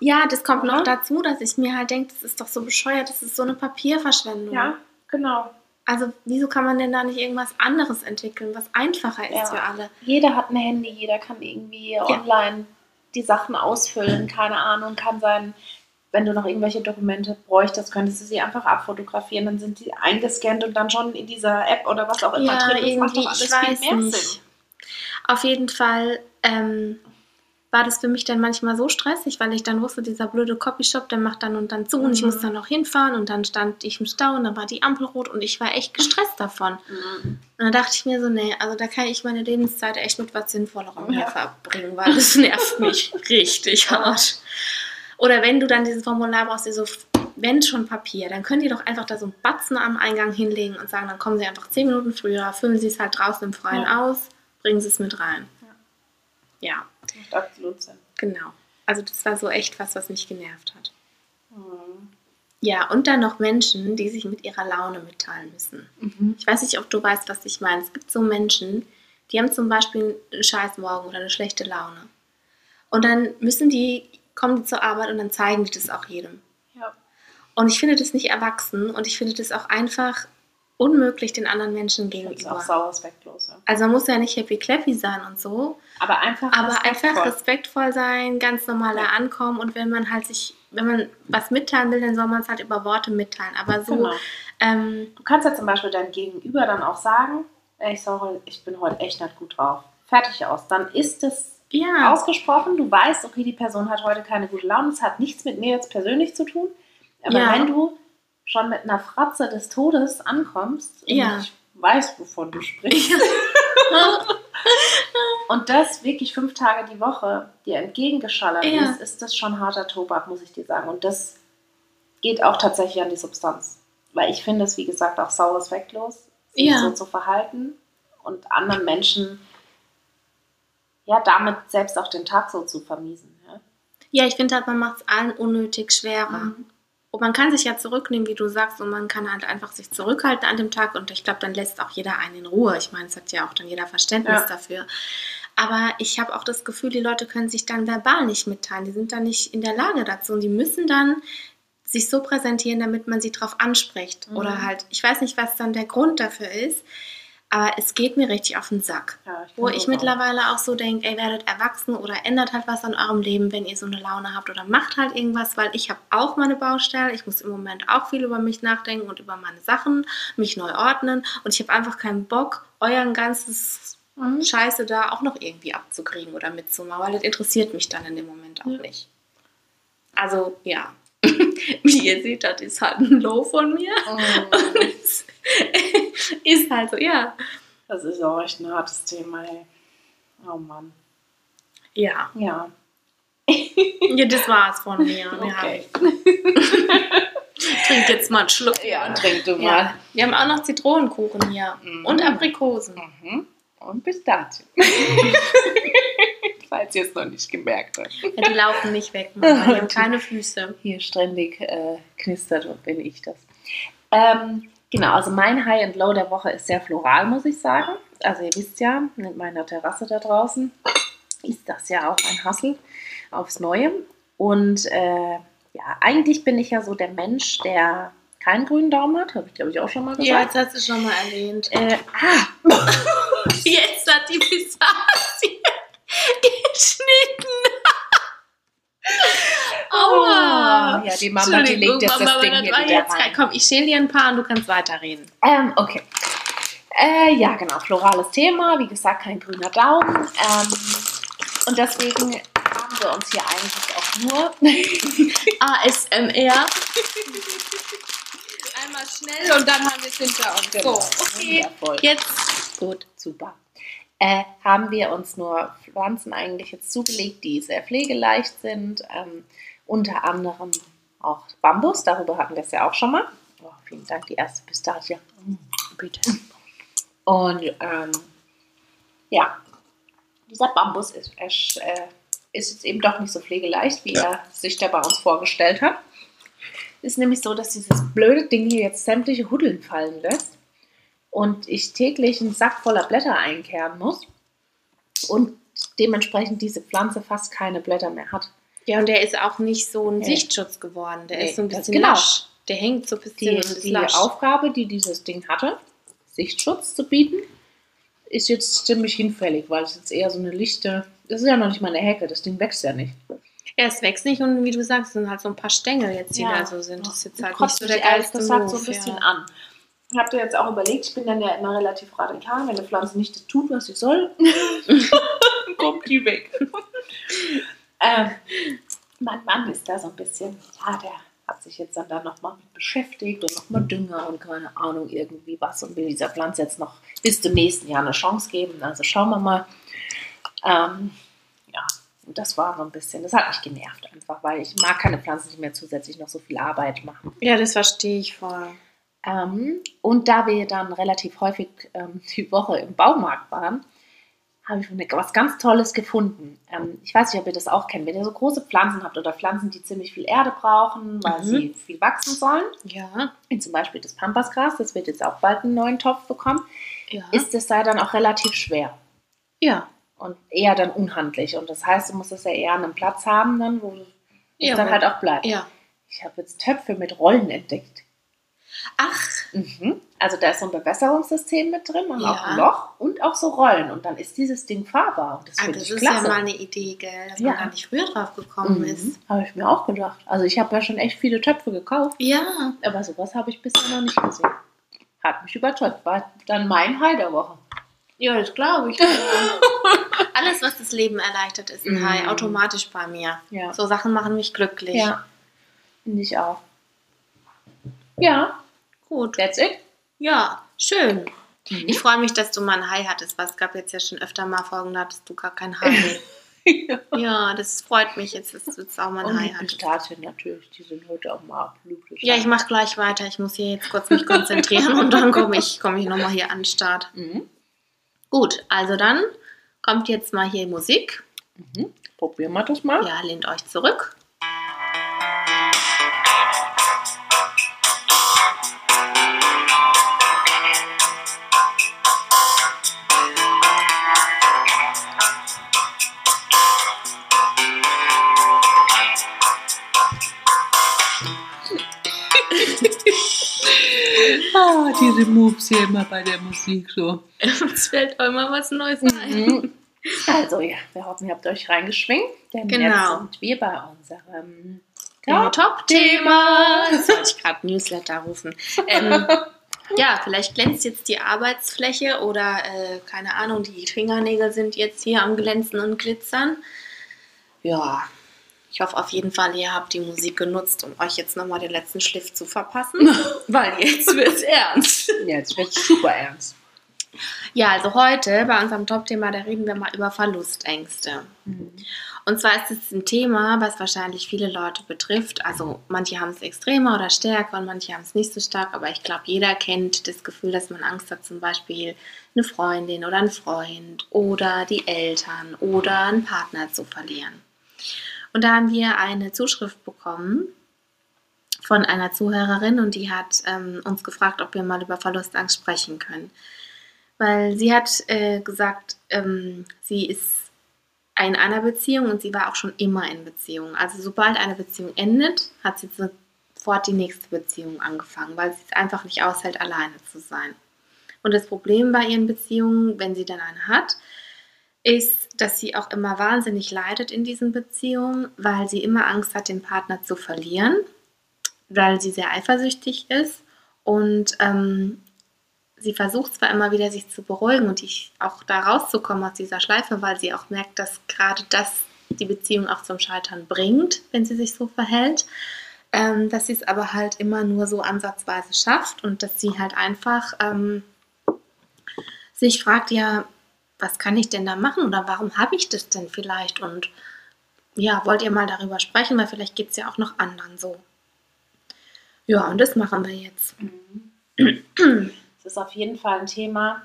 Ja, das kommt noch dazu, dass ich mir halt denke, das ist doch so bescheuert, das ist so eine Papierverschwendung. genau. Also wieso kann man denn da nicht irgendwas anderes entwickeln, was einfacher ist Ja. für alle? Jeder hat ein Handy, jeder kann irgendwie online die Sachen ausfüllen, keine Ahnung, kann sein, wenn du noch irgendwelche Dokumente bräuchtest, könntest du sie einfach abfotografieren, dann sind die eingescannt und dann schon in dieser App oder was auch immer Ja, drin. Das macht doch alles ich weiß viel mehr nicht. Sinn. Auf jeden Fall, ähm, war das für mich dann manchmal so stressig, weil ich dann wusste, dieser blöde Copyshop, der macht dann und dann zu und ich Mhm. musste dann noch hinfahren und dann stand ich im Stau und dann war die Ampel rot und ich war echt gestresst davon. Und dann dachte ich mir so, nee, also da kann ich meine Lebenszeit echt mit was Sinnvollerem Ja. verbringen, weil das (laughs) nervt mich richtig hart. Oder wenn du dann dieses Formular brauchst, so, wenn schon Papier, dann können die doch einfach da so einen Batzen am Eingang hinlegen und sagen, dann kommen sie einfach zehn Minuten früher, füllen sie es halt draußen im Freien Ja. aus, bringen sie es mit rein. Ja, Macht absolut Sinn. genau. Also das war so echt was, was mich genervt hat. Mhm. Ja, und dann noch Menschen, die sich mit ihrer Laune mitteilen müssen. Mhm. Ich weiß nicht, ob du weißt, was ich meine. Es gibt so Menschen, die haben zum Beispiel einen scheiß Morgen oder eine schlechte Laune. Und dann müssen die, kommen die zur Arbeit und dann zeigen die das auch jedem. Ja. Und ich finde das nicht erwachsen und ich finde das auch einfach unmöglich den anderen Menschen Ich finde es auch gegenüber. sauer respektlos. Also man muss ja nicht happy clappy sein und so, Aber einfach aber einfach respektvoll. respektvoll sein, ganz normaler Ja. Ankommen und wenn man halt sich, wenn man was mitteilen will, dann soll man es halt über Worte mitteilen. Aber so, Genau. ähm, Du kannst ja zum Beispiel deinem Gegenüber dann auch sagen, ey, sorry, ich bin heute echt nicht gut drauf. Fertig aus. Dann ist es ja, ausgesprochen. Du weißt, okay, die Person hat heute keine gute Laune. Das hat nichts mit mir jetzt persönlich zu tun. Aber Ja. wenn du schon mit einer Fratze des Todes ankommst, und Ja. ich weiß, wovon du sprichst, (laughs) und das wirklich fünf Tage die Woche dir entgegengeschallert Ja. ist, ist das schon harter Tobak, muss ich dir sagen. Und das geht auch tatsächlich an die Substanz. Weil ich finde es, wie gesagt, auch sauer respektlos, sich Ja. so zu verhalten und anderen Menschen ja damit selbst auch den Tag so zu vermiesen. Ja? Ja, ich finde halt, man macht es allen unnötig schwerer. Mhm. Und man kann sich ja zurücknehmen, wie du sagst, und man kann halt einfach sich zurückhalten an dem Tag. Und ich glaube, dann lässt auch jeder einen in Ruhe. Ich meine, es hat ja auch dann jeder Verständnis Ja. dafür. Aber ich habe auch das Gefühl, die Leute können sich dann verbal nicht mitteilen. Die sind dann nicht in der Lage dazu. Und die müssen dann sich so präsentieren, damit man sie darauf anspricht. Mhm. Oder halt, ich weiß nicht, was dann der Grund dafür ist. Aber es geht mir richtig auf den Sack. Ja, Wo finde ich mittlerweile auch so denke, ey, werdet erwachsen oder ändert halt was an eurem Leben, wenn ihr so eine Laune habt oder macht halt irgendwas, weil ich habe auch meine Baustelle. Ich muss im Moment auch viel über mich nachdenken und über meine Sachen, mich neu ordnen und ich habe einfach keinen Bock, euren ganzes. Mhm. Scheiße da auch noch irgendwie abzukriegen oder mitzumachen, weil das interessiert mich dann in dem Moment auch Ja. nicht. Also, ja. (laughs) Wie ihr seht, das ist halt ein Low von mir. Mhm. Es (laughs) ist halt so, ja. Das ist auch echt ein hartes Thema, ey. Oh Mann. Ja. Ja. (laughs) Ja, das war's von mir. Okay. Ja. Trink jetzt mal einen Schluck. Ja, trink du mal. Ja. Wir haben auch noch Zitronenkuchen hier. Mhm. Und Aprikosen. Mhm. Und Pistazien. Falls ihr es noch nicht gemerkt habt. Ja, die laufen nicht weg, Mama. Die haben (laughs) keine Füße. Hier ständig äh, knistert und bin ich das. Ähm, genau, also mein High and Low der Woche ist sehr floral, muss ich sagen. Also ihr wisst ja, mit meiner Terrasse da draußen ist das ja auch ein Hassel aufs Neue. Und äh, ja, eigentlich bin ich ja so der Mensch, der keinen grünen Daumen hat. Habe ich, glaube ich, auch schon mal Ja, gesagt. jetzt hast du schon mal erwähnt. Äh, ah, (laughs) Jetzt hat die Pistazie geschnitten. (laughs) Aua. Oh, ja, die Mama, die legt jetzt das Mama, Ding das hier war wieder jetzt rein. Komm, ich schäle dir ein paar und du kannst weiterreden. Ähm, okay. Äh, ja, genau, florales Thema. Wie gesagt, kein grüner Daumen. Ähm, und deswegen haben wir uns hier eigentlich auch nur. (laughs) (laughs) ASMR. Einmal schnell und dann haben wir es hinter uns. So, okay. wundervoll. Jetzt. Gut, super. Äh, haben wir uns nur Pflanzen eigentlich jetzt zugelegt, die sehr pflegeleicht sind. Ähm, unter anderem auch Bambus, darüber hatten wir es ja auch schon mal. Oh, vielen Dank, die erste Pistazie. Mm, Bitte. Und ähm, ja, dieser Bambus ist, äh, ist jetzt eben doch nicht so pflegeleicht, wie er sich da bei uns vorgestellt hat. Ist nämlich so, dass dieses blöde Ding hier jetzt sämtliche Huddeln fallen lässt und ich täglich einen Sack voller Blätter einkehren muss und dementsprechend diese Pflanze fast keine Blätter mehr hat. Ja, und der ist auch nicht so ein Nee. Sichtschutz geworden. Der Nee, ist so ein das- bisschen genau. lasch. Der hängt so ein bisschen Die, die lasch. Aufgabe, die dieses Ding hatte, Sichtschutz zu bieten, ist jetzt ziemlich hinfällig, weil es jetzt eher so eine lichte, das ist ja noch nicht mal eine Hecke, das Ding wächst ja nicht. Ja, es wächst nicht und wie du sagst, es sind halt so ein paar Stängel jetzt, die Ja. da so sind. Das ist jetzt halt nicht so der geilste Move. so ein bisschen ja. an. Habt ihr jetzt auch überlegt, ich bin dann ja immer relativ radikal, wenn eine Pflanze nicht das tut, was sie soll, (laughs) kommt die weg. ähm, mein Mann ist da so ein bisschen, ja, der hat sich jetzt dann da nochmal mit beschäftigt und nochmal Dünger und keine Ahnung irgendwie was und will dieser Pflanze jetzt noch bis zum nächsten Jahr eine Chance geben. Also schauen wir mal. Ähm, ja, und das war so ein bisschen, das hat mich genervt einfach, weil ich mag keine Pflanzen, die mir zusätzlich noch so viel Arbeit machen. Ja, das verstehe ich voll. Ähm, und da wir dann relativ häufig ähm, (laughs) die Woche im Baumarkt waren, habe ich was ganz Tolles gefunden. Ähm, ich weiß nicht, ob ihr das auch kennt. Wenn ihr so große Pflanzen habt oder Pflanzen, die ziemlich viel Erde brauchen, weil mhm. sie viel wachsen sollen, ja. wie zum Beispiel das Pampasgras, das wird jetzt auch bald einen neuen Topf bekommen, ja. ist es da dann auch relativ schwer. Ja. Und eher dann unhandlich. Und das heißt, du musst es ja eher an einem Platz haben, dann, wo es ja, dann halt auch bleibt. Ja. Ich habe jetzt Töpfe mit Rollen entdeckt. Ach. Mhm. Also da ist so ein Bewässerungssystem mit drin und Ja. auch ein Loch und auch so Rollen. Und dann ist dieses Ding fahrbar. Und das Ah, das ich ist klasse. ja mal eine Idee, gell, dass Ja. man da nicht früher drauf gekommen Mhm. ist. Habe ich mir auch gedacht. Also ich habe ja schon echt viele Töpfe gekauft, Ja. aber sowas habe ich bisher noch nicht gesehen. Hat mich überzeugt. War dann mein High der Woche. Ja, das glaube ich. (laughs) Alles, was das Leben erleichtert, ist ein Mhm. High, automatisch bei mir. Ja. So Sachen machen mich glücklich. Ja. Finde ich auch. Ja, Gut. that's it. Ja, schön. Mhm. Ich freue mich, dass du mal ein High hattest, weil es gab jetzt ja schon öfter mal Folgen, da hattest du gar kein High. (laughs) ja, das freut mich jetzt, dass du jetzt auch mal ein Und die High hattest. Pistazien natürlich, die sind heute auch mal blütig. Ja, ich mache gleich weiter. Ich muss hier jetzt kurz mich konzentrieren und dann komme ich, komm ich nochmal hier an den Start. Mhm. Gut, also dann kommt jetzt mal hier Musik. Mhm. Probieren wir das mal. Ja, lehnt euch zurück. Ah, diese Moves hier immer bei der Musik so. Es fällt auch immer was Neues ein. Mhm. Also ja, wir hoffen, ihr habt euch reingeschwingt, denn Genau. jetzt sind wir bei unserem Top-Thema. Jetzt wollte ich gerade Newsletter rufen. Ähm, (laughs) ja, vielleicht glänzt jetzt die Arbeitsfläche oder äh, keine Ahnung, die Fingernägel sind jetzt hier am Glänzen und Glitzern. Ja, ich hoffe auf jeden Fall, ihr habt die Musik genutzt, um euch jetzt nochmal den letzten Schliff zu verpassen, (laughs) weil jetzt wird es (laughs) ernst. Ja, jetzt wird super ernst. Ja, also heute bei unserem Top-Thema, da reden wir mal über Verlustängste. Und zwar ist es ein Thema, was wahrscheinlich viele Leute betrifft. Also manche haben es extremer oder stärker und manche haben es nicht so stark, aber ich glaube, jeder kennt das Gefühl, dass man Angst hat, zum Beispiel eine Freundin oder einen Freund oder die Eltern oder einen Partner zu verlieren. Und da haben wir eine Zuschrift bekommen von einer Zuhörerin und die hat ähm, uns gefragt, ob wir mal über Verlustangst sprechen können. Weil sie hat äh, gesagt, ähm, sie ist in einer Beziehung und sie war auch schon immer in Beziehung. Also sobald eine Beziehung endet, hat sie sofort die nächste Beziehung angefangen, weil sie es einfach nicht aushält, alleine zu sein. Und das Problem bei ihren Beziehungen, wenn sie dann eine hat, ist, dass sie auch immer wahnsinnig leidet in diesen Beziehungen, weil sie immer Angst hat, den Partner zu verlieren, weil sie sehr eifersüchtig ist. Und ähm, sie versucht zwar immer wieder, sich zu beruhigen und ich auch da rauszukommen aus dieser Schleife, weil sie auch merkt, dass gerade das die Beziehung auch zum Scheitern bringt, wenn sie sich so verhält, ähm, dass sie es aber halt immer nur so ansatzweise schafft und dass sie halt einfach ähm, sich fragt, ja, was kann ich denn da machen oder warum habe ich das denn vielleicht und ja, wollt ihr mal darüber sprechen, weil vielleicht geht es ja auch noch anderen so. Ja, und das machen wir jetzt. Es ist auf jeden Fall ein Thema,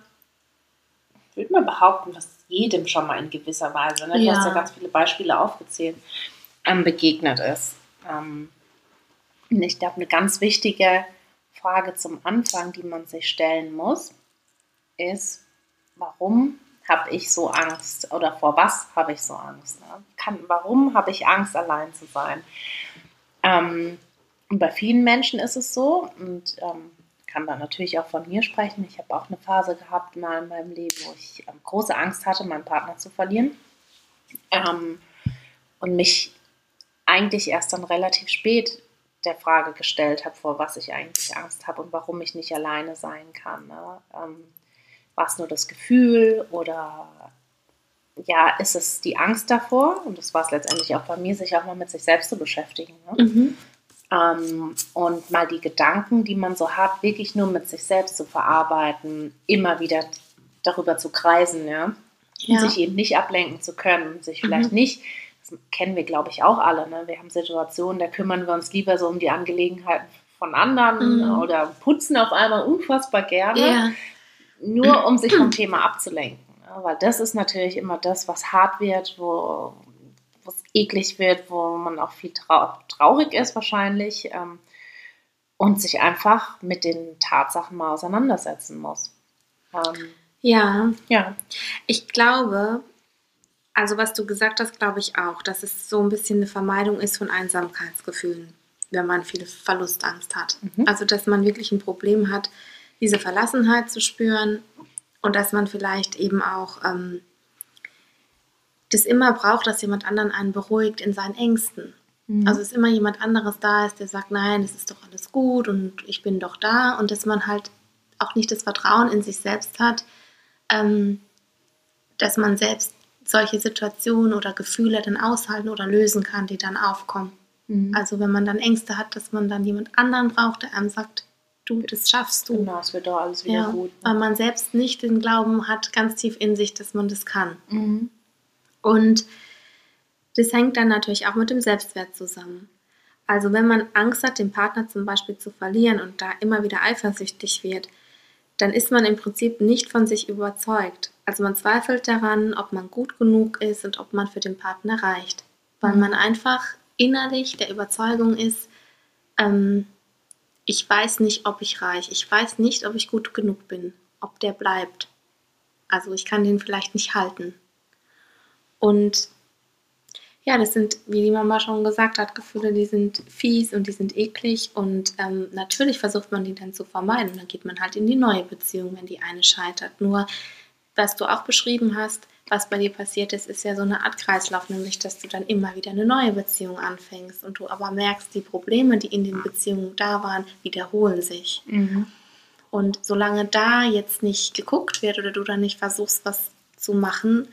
ich würde mal behaupten, was jedem schon mal in gewisser Weise, ne? du Ja. hast ja ganz viele Beispiele aufgezählt, ähm, begegnet ist. Ähm, und ich glaube, eine ganz wichtige Frage zum Anfang, die man sich stellen muss, ist, warum habe ich so Angst oder vor was habe ich so Angst? Ne? Kann, warum habe ich Angst, allein zu sein? Ähm, und bei vielen Menschen ist es so, und ähm, kann da natürlich auch von mir sprechen. Ich habe auch eine Phase gehabt mal in meinem Leben, wo ich ähm, große Angst hatte, meinen Partner zu verlieren. Ähm, und mich eigentlich erst dann relativ spät der Frage gestellt habe, vor was ich eigentlich Angst habe und warum ich nicht alleine sein kann. Ne? War es nur das Gefühl oder ja, ist es die Angst davor, und das war es letztendlich auch bei mir, sich auch mal mit sich selbst zu beschäftigen. Ne? Mhm. Ähm, und mal die Gedanken, die man so hat, wirklich nur mit sich selbst zu verarbeiten, immer wieder darüber zu kreisen, ja. ja. Sich eben nicht ablenken zu können, sich vielleicht mhm. nicht, das kennen wir, glaube ich, auch alle, ne? Wir haben Situationen, da kümmern wir uns lieber so um die Angelegenheiten von anderen mhm. oder putzen auf einmal unfassbar gerne, ja. Nur um sich vom Thema abzulenken. Weil das ist natürlich immer das, was hart wird, wo, es eklig wird, wo man auch viel trau traurig ist wahrscheinlich ähm, und sich einfach mit den Tatsachen mal auseinandersetzen muss. Ähm, ja. Ja. Ich glaube, also was du gesagt hast, glaube ich auch, dass es so ein bisschen eine Vermeidung ist von Einsamkeitsgefühlen, wenn man viel Verlustangst hat. Mhm. Also dass man wirklich ein Problem hat, diese Verlassenheit zu spüren und dass man vielleicht eben auch ähm, das immer braucht, dass jemand anderen einen beruhigt in seinen Ängsten. Mhm. Also dass immer jemand anderes da ist, der sagt, nein, es ist doch alles gut und ich bin doch da und dass man halt auch nicht das Vertrauen in sich selbst hat, ähm, dass man selbst solche Situationen oder Gefühle dann aushalten oder lösen kann, die dann aufkommen. Mhm. Also wenn man dann Ängste hat, dass man dann jemand anderen braucht, der einem sagt, du, das schaffst du. Genau, es wird doch alles wieder ja, gut. Ne? Weil man selbst nicht den Glauben hat, ganz tief in sich, dass man das kann. Mhm. Und das hängt dann natürlich auch mit dem Selbstwert zusammen. Also wenn man Angst hat, den Partner zum Beispiel zu verlieren und da immer wieder eifersüchtig wird, dann ist man im Prinzip nicht von sich überzeugt. Also man zweifelt daran, ob man gut genug ist und ob man für den Partner reicht. Weil mhm. man einfach innerlich der Überzeugung ist, ähm, ich weiß nicht, ob ich reich, ich weiß nicht, ob ich gut genug bin, ob der bleibt. Also ich kann den vielleicht nicht halten. Und ja, das sind, wie die Mama schon gesagt hat, Gefühle, die sind fies und die sind eklig. Und ähm, natürlich versucht man die dann zu vermeiden. Dann geht man halt in die neue Beziehung, wenn die eine scheitert. Nur, was du auch beschrieben hast, was bei dir passiert ist, ist ja so eine Art Kreislauf, nämlich dass du dann immer wieder eine neue Beziehung anfängst und du aber merkst, die Probleme, die in den Beziehungen da waren, wiederholen sich. Mhm. Und solange da jetzt nicht geguckt wird oder du dann nicht versuchst, was zu machen,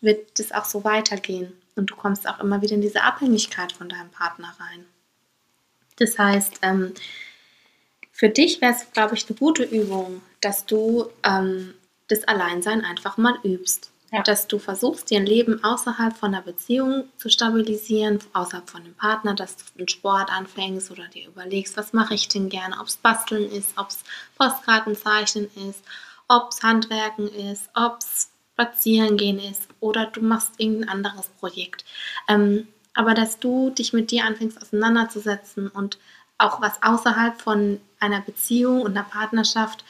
wird es auch so weitergehen. Und du kommst auch immer wieder in diese Abhängigkeit von deinem Partner rein. Das heißt, ähm, für dich wäre es, glaube ich, eine gute Übung, dass du ähm, das Alleinsein einfach mal übst. Ja. Dass du versuchst, dir ein Leben außerhalb von einer Beziehung zu stabilisieren, außerhalb von dem Partner, dass du einen Sport anfängst oder dir überlegst, was mache ich denn gerne, ob es Basteln ist, ob es Postkartenzeichnen ist, ob es Handwerken ist, ob es spazieren gehen ist oder du machst irgendein anderes Projekt. Ähm, aber dass du dich mit dir anfängst auseinanderzusetzen und auch was außerhalb von einer Beziehung und einer Partnerschaft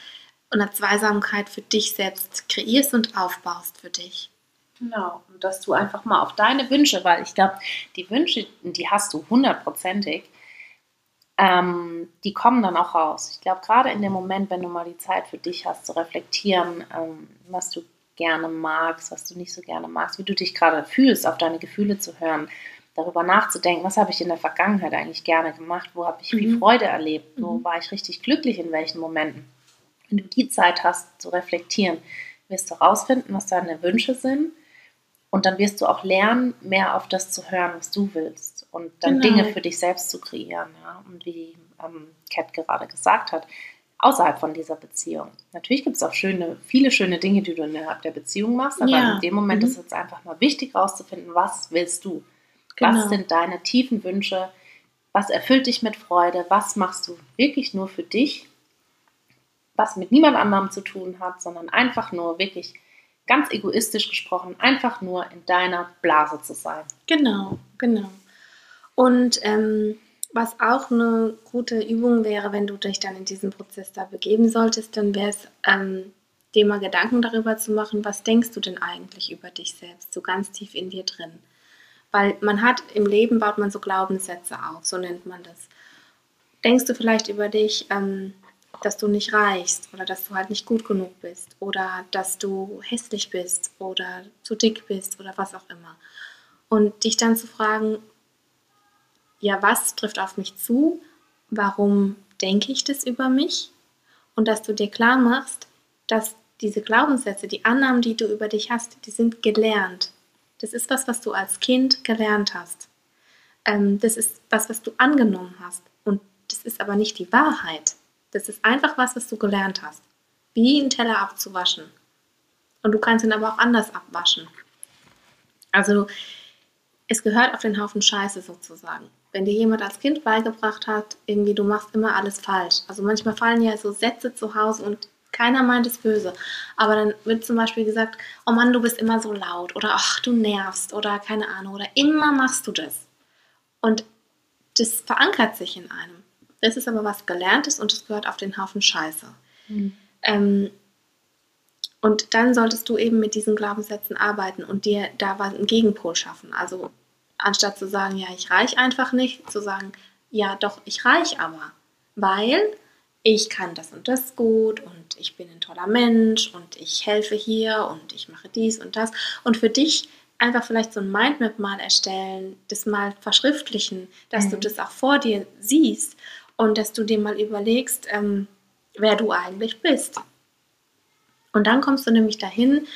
und einer Zweisamkeit für dich selbst kreierst und aufbaust für dich. Genau, und dass du einfach mal auf deine Wünsche, weil ich glaube, die Wünsche, die hast du hundertprozentig, ähm, die kommen dann auch raus. Ich glaube, gerade in dem Moment, wenn du mal die Zeit für dich hast, zu reflektieren, ähm, was du gerne magst, was du nicht so gerne magst, wie du dich gerade fühlst, auf deine Gefühle zu hören, darüber nachzudenken, was habe ich in der Vergangenheit eigentlich gerne gemacht, wo habe ich viel mhm. Freude erlebt, wo mhm. war ich richtig glücklich in welchen Momenten. Wenn du die Zeit hast zu reflektieren, wirst du herausfinden, was deine Wünsche sind und dann wirst du auch lernen, mehr auf das zu hören, was du willst und dann genau. Dinge für dich selbst zu kreieren. Ja? Und wie ähm, Kat gerade gesagt hat, außerhalb von dieser Beziehung. Natürlich gibt es auch schöne, viele schöne Dinge, die du innerhalb der Beziehung machst, aber ja. in dem Moment mhm. ist es einfach mal wichtig herauszufinden, was willst du? Genau. Was sind deine tiefen Wünsche? Was erfüllt dich mit Freude? Was machst du wirklich nur für dich? Was mit niemand anderem zu tun hat, sondern einfach nur wirklich ganz egoistisch gesprochen, einfach nur in deiner Blase zu sein. Genau, genau. Und ähm, was auch eine gute Übung wäre, wenn du dich dann in diesen Prozess da begeben solltest, dann wäre es, ähm, dir mal Gedanken darüber zu machen, was denkst du denn eigentlich über dich selbst, so ganz tief in dir drin. Weil man hat im Leben, baut man so Glaubenssätze auf, so nennt man das. Denkst du vielleicht über dich, ähm, dass du nicht reichst oder dass du halt nicht gut genug bist oder dass du hässlich bist oder zu dick bist oder was auch immer. Und dich dann zu fragen, ja, was trifft auf mich zu? Warum denke ich das über mich? Und dass du dir klar machst, dass diese Glaubenssätze, die Annahmen, die du über dich hast, die sind gelernt. Das ist was, was du als Kind gelernt hast. Ähm, das ist was, was du angenommen hast. Und das ist aber nicht die Wahrheit. Das ist einfach was, was du gelernt hast. Wie einen Teller abzuwaschen. Und du kannst ihn aber auch anders abwaschen. Also es gehört auf den Haufen Scheiße sozusagen. Wenn dir jemand als Kind beigebracht hat, irgendwie du machst immer alles falsch. Also manchmal fallen ja so Sätze zu Hause und keiner meint es böse. Aber dann wird zum Beispiel gesagt, oh Mann, du bist immer so laut oder ach, du nervst oder keine Ahnung oder immer machst du das. Und das verankert sich in einem. Das ist aber was Gelerntes und es gehört auf den Haufen Scheiße. Mhm. Ähm, und dann solltest du eben mit diesen Glaubenssätzen arbeiten und dir da was einen Gegenpol schaffen. Also anstatt zu sagen, ja, ich reich einfach nicht, zu sagen, ja, doch, ich reich aber, weil ich kann das und das gut und ich bin ein toller Mensch und ich helfe hier und ich mache dies und das. Und für dich einfach vielleicht so ein Mindmap mal erstellen, das mal verschriftlichen, dass mhm. du das auch vor dir siehst und dass du dir mal überlegst, ähm, wer du eigentlich bist. Und dann kommst du nämlich dahin,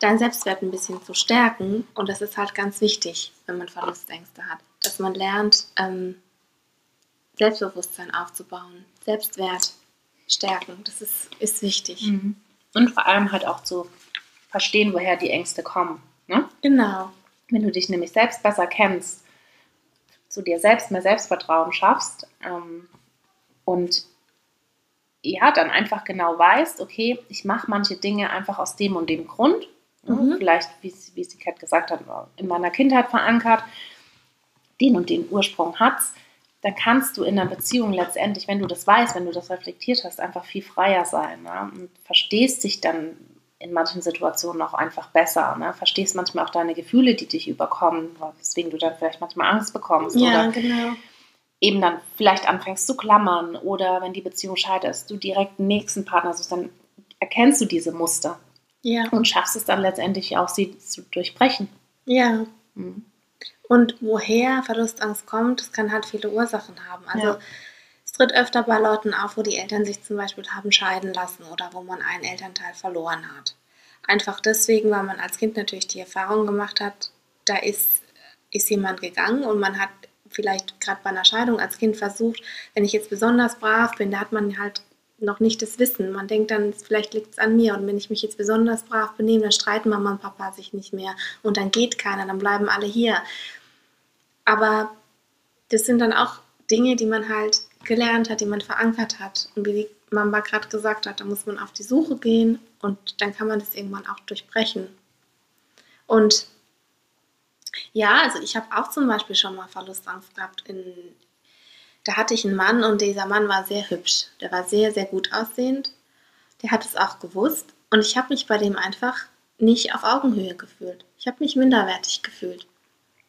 deinen Selbstwert ein bisschen zu stärken. Und das ist halt ganz wichtig, wenn man Verlustängste hat, dass man lernt, ähm, Selbstbewusstsein aufzubauen, Selbstwert stärken. Das ist, ist wichtig. Mhm. Und vor allem halt auch zu verstehen, woher die Ängste kommen. Ne? Genau. Wenn du dich nämlich selbst besser kennst, zu dir selbst mehr Selbstvertrauen schaffst ähm, und ja, dann einfach genau weißt, okay, ich mache manche Dinge einfach aus dem und dem Grund. Mhm. Vielleicht, wie, wie sie Kat gesagt hat, in meiner Kindheit verankert, den und den Ursprung hat dann kannst du in einer Beziehung letztendlich, wenn du das weißt, wenn du das reflektiert hast, einfach viel freier sein ne? und verstehst dich dann in manchen Situationen auch einfach besser. Ne? Verstehst manchmal auch deine Gefühle, die dich überkommen, weswegen du dann vielleicht manchmal Angst bekommst. Ja, oder genau. Eben dann vielleicht anfängst zu klammern oder wenn die Beziehung scheitert, du direkt den nächsten Partner suchst, dann erkennst du diese Muster. Ja. Und schaffst es dann letztendlich auch, sie zu durchbrechen. Ja. Mhm. Und woher Verlustangst kommt, das kann halt viele Ursachen haben. Also ja. Tritt öfter bei Leuten auf, wo die Eltern sich zum Beispiel haben scheiden lassen oder wo man einen Elternteil verloren hat. Einfach deswegen, weil man als Kind natürlich die Erfahrung gemacht hat, da ist, ist jemand gegangen und man hat vielleicht gerade bei einer Scheidung als Kind versucht, wenn ich jetzt besonders brav bin, da hat man halt noch nicht das Wissen. Man denkt dann, vielleicht liegt es an mir und wenn ich mich jetzt besonders brav benehme, dann streiten Mama und Papa sich nicht mehr und dann geht keiner, dann bleiben alle hier. Aber das sind dann auch Dinge, die man halt gelernt hat, die man verankert hat. Und wie die Mama gerade gesagt hat, da muss man auf die Suche gehen und dann kann man das irgendwann auch durchbrechen. Und ja, also ich habe auch zum Beispiel schon mal Verlustangst gehabt in, da hatte ich einen Mann und dieser Mann war sehr hübsch. Der war sehr, sehr gut aussehend. Der hat es auch gewusst. Und ich habe mich bei dem einfach nicht auf Augenhöhe gefühlt. Ich habe mich minderwertig gefühlt.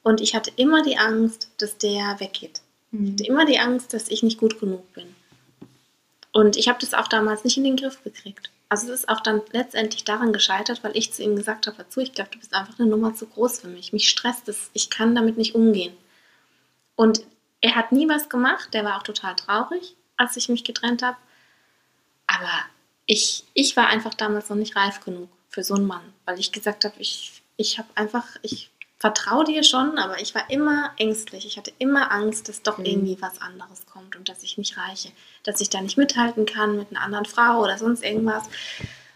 Und ich hatte immer die Angst, dass der weggeht. Mhm. Ich hatte immer die Angst, dass ich nicht gut genug bin. Und ich habe das auch damals nicht in den Griff gekriegt. Also es ist auch dann letztendlich daran gescheitert, weil ich zu ihm gesagt habe, dazu, ich glaube, du bist einfach eine Nummer zu groß für mich. Mich stresst es, ich kann damit nicht umgehen. Und er hat nie was gemacht, der war auch total traurig, als ich mich getrennt habe. Aber ich, ich war einfach damals noch nicht reif genug für so einen Mann, weil ich gesagt habe, ich, ich habe einfach, ich vertraue dir schon, aber ich war immer ängstlich. Ich hatte immer Angst, dass doch mhm. irgendwie was anderes kommt und dass ich nicht reiche, dass ich da nicht mithalten kann mit einer anderen Frau oder sonst irgendwas.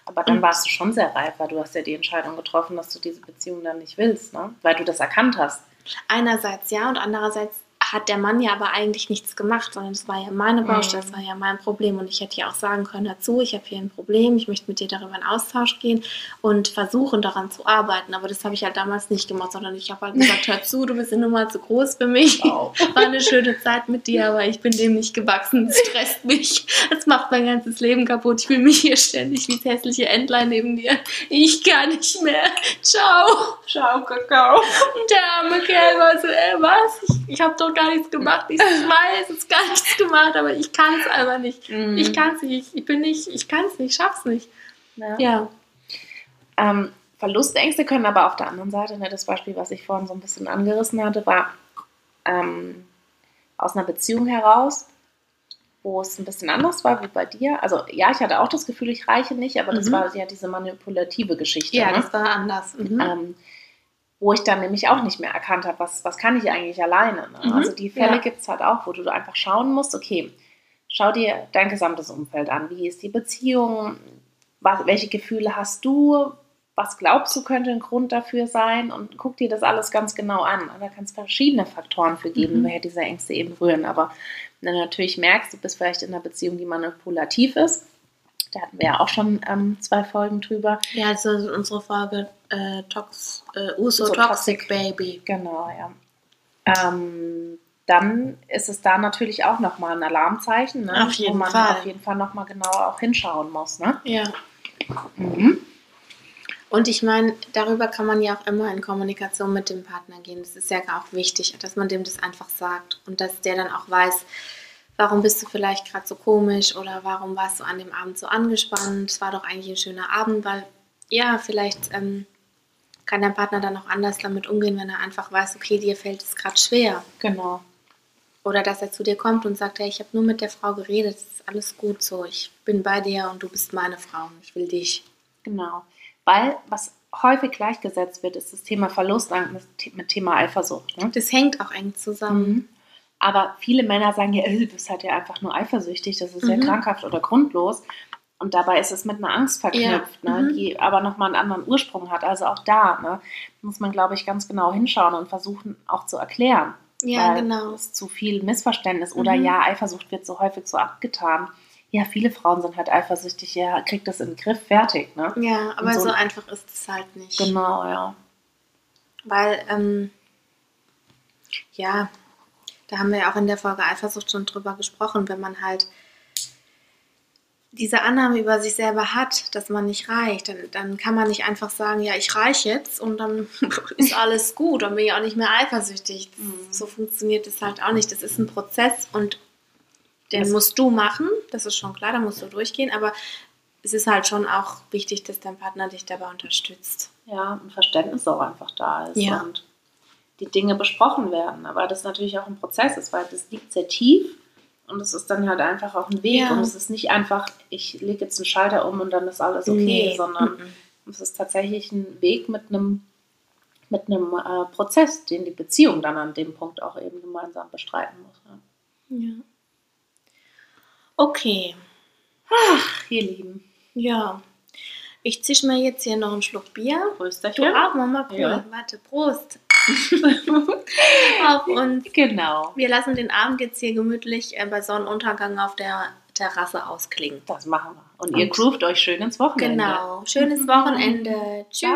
Aber dann warst du schon sehr reif, weil du hast ja die Entscheidung getroffen, dass du diese Beziehung dann nicht willst, ne? weil du das erkannt hast. Einerseits ja und andererseits hat der Mann ja aber eigentlich nichts gemacht, sondern es war ja meine Baustelle, es mhm. war ja mein Problem. Und ich hätte ja auch sagen können, dazu, ich habe hier ein Problem, ich möchte mit dir darüber in Austausch gehen und versuchen daran zu arbeiten. Aber das habe ich halt damals nicht gemacht, sondern ich habe halt gesagt, hör zu, du bist eine Nummer zu groß für mich. Wow. (laughs) War eine schöne Zeit mit dir, aber ich bin dem nicht gewachsen. Es stresst mich. Es macht mein ganzes Leben kaputt. Ich fühle mich hier ständig wie das hässliche Entlein neben dir. Ich kann nicht mehr. Ciao. Ciao, Kakao. Der arme Kerl war so, ey, was? Ich, ich habe doch gar nichts gemacht. Ich weiß, es ist gar nichts gemacht, aber ich kann es einfach nicht. Mhm. Ich kann es nicht. Ich bin nicht, ich kann es nicht, ich schaff's nicht. Ja. ja. Ähm, Verlustängste können aber auf der anderen Seite, ne, das Beispiel, was ich vorhin so ein bisschen angerissen hatte, war ähm, aus einer Beziehung heraus, wo es ein bisschen anders war wie bei dir. Also ja, ich hatte auch das Gefühl, ich reiche nicht, aber das mhm. war ja diese manipulative Geschichte. Ja, ne? das war anders. Mhm. Ähm, wo ich dann nämlich auch nicht mehr erkannt habe, was, was kann ich eigentlich alleine. Ne? Mhm. Also die Fälle Ja. gibt es halt auch, wo du einfach schauen musst, okay, schau dir dein gesamtes Umfeld an. Wie ist die Beziehung? Was, welche Gefühle hast du? Was glaubst du könnte ein Grund dafür sein? Und guck dir das alles ganz genau an. Und da kann es verschiedene Faktoren für geben, Mhm. woher diese Ängste eben rühren. Aber wenn du natürlich merkst, du bist vielleicht in einer Beziehung, die manipulativ ist, da hatten wir ja auch schon ähm, zwei Folgen drüber. Ja, also unsere Folge äh, Tox, äh, Uso Uso Toxic, Toxic. Baby. Genau, ja. Ähm, dann ist es da natürlich auch nochmal ein Alarmzeichen, ne? Wo man Fall. auf jeden Fall nochmal genauer auch hinschauen muss. Ne? Ja. Mhm. Und ich meine, darüber kann man ja auch immer in Kommunikation mit dem Partner gehen. Das ist ja auch wichtig, dass man dem das einfach sagt und dass der dann auch weiß, warum bist du vielleicht gerade so komisch oder warum warst du an dem Abend so angespannt. Es war doch eigentlich ein schöner Abend, weil ja, vielleicht ähm, kann dein Partner dann auch anders damit umgehen, wenn er einfach weiß, okay, dir fällt es gerade schwer. Genau. Oder dass er zu dir kommt und sagt, hey, ich habe nur mit der Frau geredet, es ist alles gut so, ich bin bei dir und du bist meine Frau und ich will dich. Genau. Weil was häufig gleichgesetzt wird, ist das Thema Verlustangst mit, mit Thema Eifersucht. Ne? Das hängt auch eng zusammen. Mhm. Aber viele Männer sagen ja, "Äh, du bist halt ja einfach nur eifersüchtig, das ist ja Mhm. krankhaft oder grundlos. Und dabei ist es mit einer Angst verknüpft, Ja, ne, mhm. die aber nochmal einen anderen Ursprung hat. Also auch da ne, muss man, glaube ich, ganz genau hinschauen und versuchen auch zu erklären. Ja, genau. es zu viel Missverständnis oder Mhm. ja, Eifersucht wird so häufig so abgetan. Ja, viele Frauen sind halt eifersüchtig, ja, kriegt das in den Griff, fertig. Ne? Ja, aber so, so- einfach ist es halt nicht. Genau, ja. Weil, ähm, ja, da haben wir ja auch in der Folge Eifersucht schon drüber gesprochen, wenn man halt diese Annahme über sich selber hat, dass man nicht reicht, dann, dann kann man nicht einfach sagen, ja, ich reiche jetzt und dann (laughs) ist alles gut, dann bin ich auch nicht mehr eifersüchtig. Mhm. So funktioniert es halt auch nicht. Das ist ein Prozess und den Das- musst du machen, das ist schon klar, da musst du durchgehen, aber es ist halt schon auch wichtig, dass dein Partner dich dabei unterstützt. ja, ein Verständnis auch einfach da ist Ja. und die Dinge besprochen werden. Aber das natürlich auch ein Prozess ist, weil das liegt sehr tief und es ist dann halt einfach auch ein Weg Ja. und es ist nicht einfach, ich lege jetzt einen Schalter um und dann ist alles okay, Nee. sondern Mhm. es ist tatsächlich ein Weg mit einem mit einem äh, Prozess, den die Beziehung dann an dem Punkt auch eben gemeinsam bestreiten muss. Ja. Ja. Okay, Ach, ihr Lieben, ja. Ich zisch mir jetzt hier noch einen Schluck Bier. Du Prösterchen. auch, Mama, cool. Ja. Warte, Prost. (laughs) Auf uns. Genau, Wir lassen den Abend jetzt hier gemütlich äh, bei Sonnenuntergang auf der Terrasse ausklingen. das machen wir. Und ihr Und- groovt euch schön ins Wochenende. Genau. Schönes Wochenende. Tschüss.